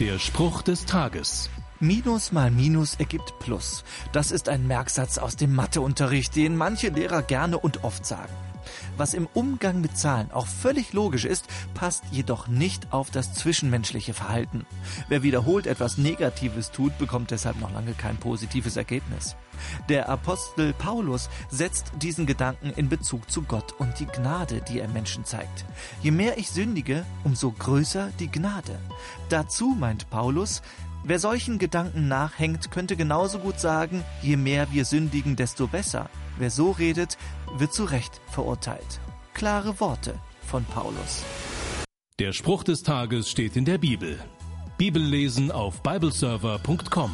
Der Spruch des Tages. Minus mal Minus ergibt Plus. Das ist ein Merksatz aus dem Matheunterricht, den manche Lehrer gerne und oft sagen. Was im Umgang mit Zahlen auch völlig logisch ist, passt jedoch nicht auf das zwischenmenschliche Verhalten. Wer wiederholt etwas Negatives tut, bekommt deshalb noch lange kein positives Ergebnis. Der Apostel Paulus setzt diesen Gedanken in Bezug zu Gott und die Gnade, die er Menschen zeigt. Je mehr ich sündige, umso größer die Gnade. Dazu meint Paulus, Wer solchen Gedanken nachhängt, könnte genauso gut sagen, je mehr wir sündigen, desto besser. Wer so redet, wird zu Recht verurteilt. Klare Worte von Paulus. Der Spruch des Tages steht in der Bibel. Bibellesen auf bibleserver.com.